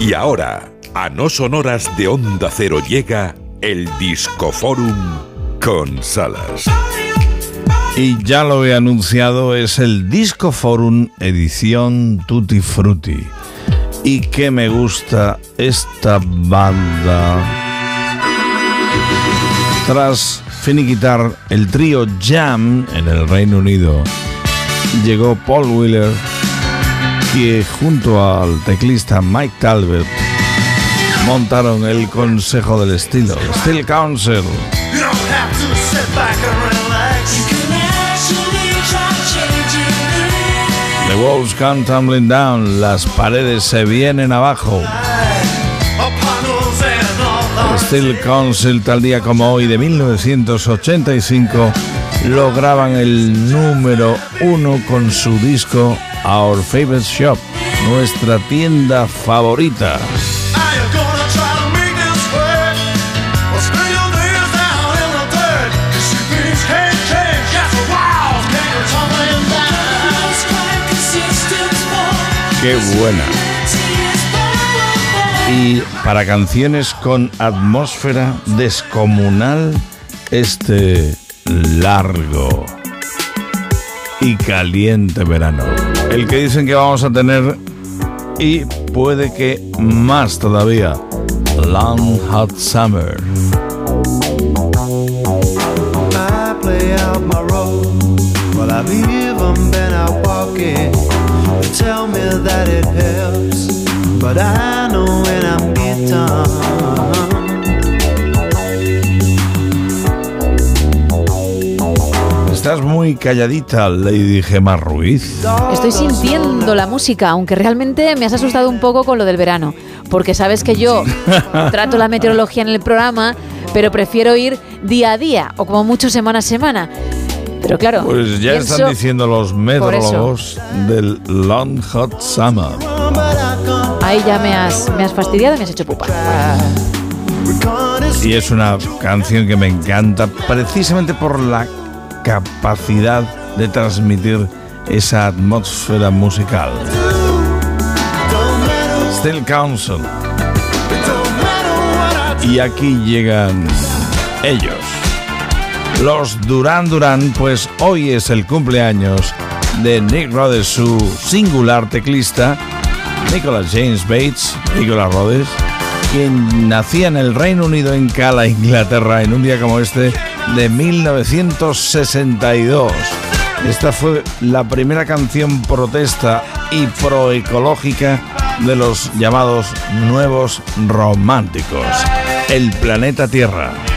Y ahora, a no sonoras de Onda Cero llega el Discoforum con Salas. Y ya lo he anunciado, es el Discoforum edición Tutti Frutti. Y que me gusta esta banda. Tras finiquitar el trío Jam en el Reino Unido, llegó Paul Wheeler que junto al teclista Mike Talbot montaron el Consejo del Estilo, Steel Council. The walls come tumbling down, las paredes se vienen abajo. Steel Council, tal día como hoy de 1985, lograban el número uno con su disco Our Favorite Shop, nuestra tienda favorita. Qué buena. Y para canciones con atmósfera descomunal, este largo y caliente verano. El que dicen que vamos a tener y puede que más todavía. Long Hot Summer. Tell me that it helps, but I know when I'm. Estás muy calladita, Lady Gemma Ruiz. Estoy sintiendo la música, aunque realmente me has asustado un poco con lo del verano, porque sabes que yo trato la meteorología en el programa, pero prefiero ir día a día o como mucho semana a semana. Pero claro, pues ya están diciendo los meteorólogos del Long Hot Summer. Ahí ya me has, me has fastidiado y me has hecho pupa. Y es una canción que me encanta precisamente por la capacidad de transmitir esa atmósfera musical. Still Council. Y aquí llegan ellos. Los Duran Duran, pues hoy es el cumpleaños de Nick Rhodes, su singular teclista, Nicholas James Bates, Nicholas Rhodes, quien nacía en el Reino Unido en Cala, Inglaterra, en un día como este de 1962. Esta fue la primera canción protesta y proecológica de los llamados nuevos románticos. El planeta Tierra.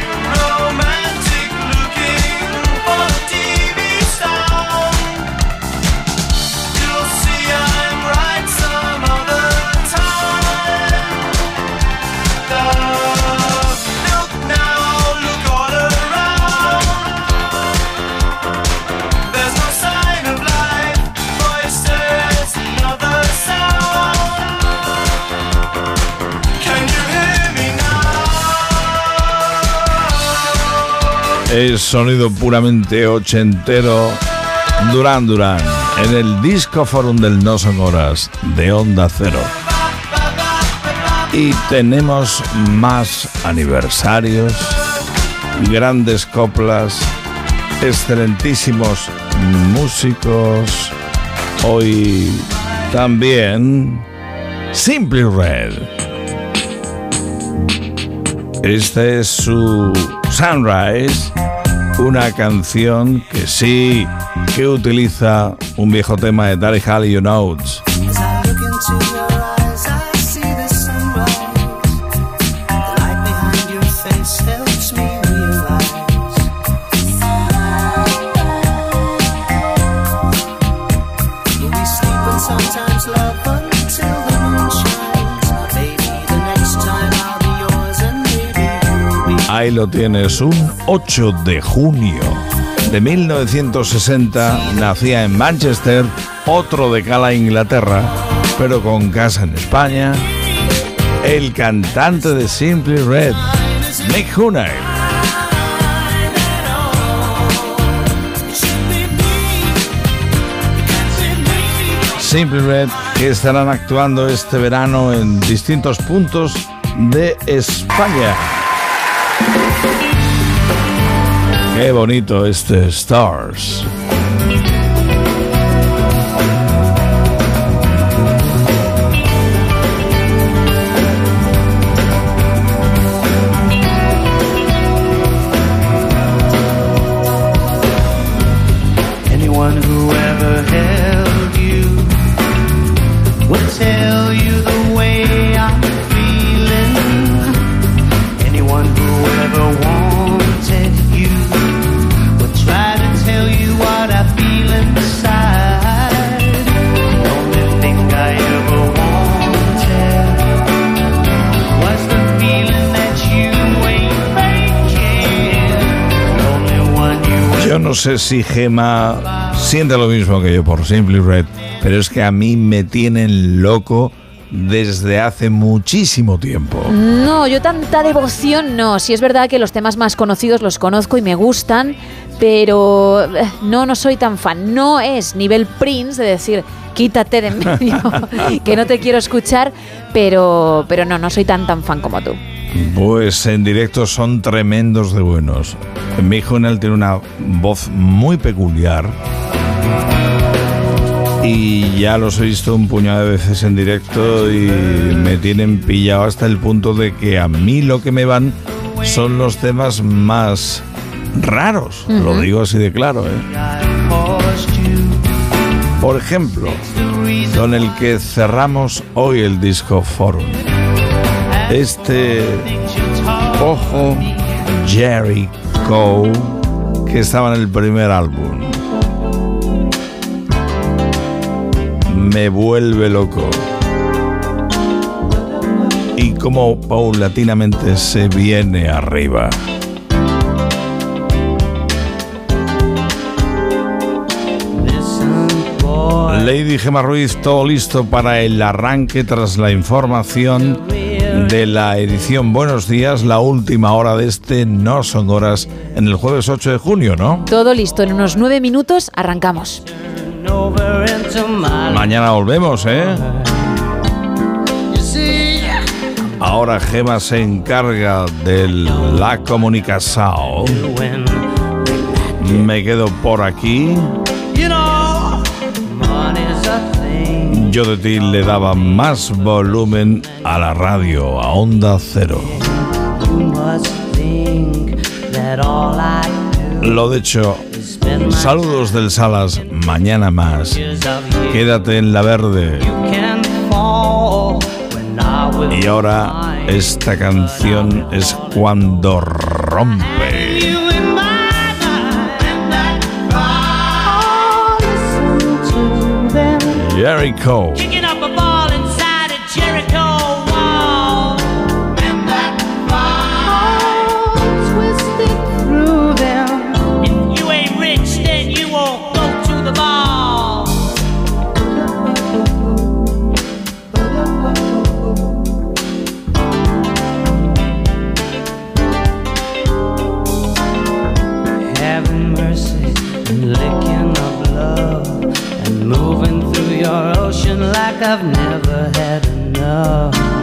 Es sonido puramente ochentero Duran Duran en el Disco Forum del No Son Horas de Onda Cero. Y tenemos más aniversarios, grandes coplas, excelentísimos músicos. Hoy también Simply Red. Este es su Sunrise una canción que sí que utiliza un viejo tema de Daddy Halley You Notes. Ahí lo tienes, un 8 de junio de 1960 nacía en Manchester otro de Cala, Inglaterra, pero con casa en España, el cantante de Simply Red, Nick Hunnell. Simply Red que estarán actuando este verano en distintos puntos de España. Qué bonito este Stars. Sé si Gema siente lo mismo que yo por Simply Red, pero es que a mí me tienen loco desde hace muchísimo tiempo. No, yo tanta devoción no. Si es verdad que los temas más conocidos los conozco y me gustan, pero eh, no, no soy tan fan. No es nivel Prince de decir, quítate de medio, que no te quiero escuchar, pero, pero no, no soy tan tan fan como tú. Pues en directo son tremendos de buenos. Mi hijo él tiene una voz muy peculiar. Y ya los he visto un puñado de veces en directo y me tienen pillado hasta el punto de que a mí lo que me van son los temas más raros. Lo digo así de claro. ¿eh? Por ejemplo, con el que cerramos hoy el disco Forum este ojo Jerry Cole que estaba en el primer álbum. Me vuelve loco. Y como paulatinamente se viene arriba. Lady Gemma Ruiz, todo listo para el arranque tras la información de la edición Buenos Días, la última hora de este No Son Horas en el jueves 8 de junio, ¿no? Todo listo, en unos nueve minutos arrancamos. Mañana volvemos, ¿eh? Ahora Gema se encarga de la comunicación. Me quedo por aquí. Yo de ti le daba más volumen a la radio, a Onda Cero. Lo de hecho, saludos del Salas, mañana más. Quédate en la verde. Y ahora esta canción es cuando rompe. Jerry Cole. I've never had enough.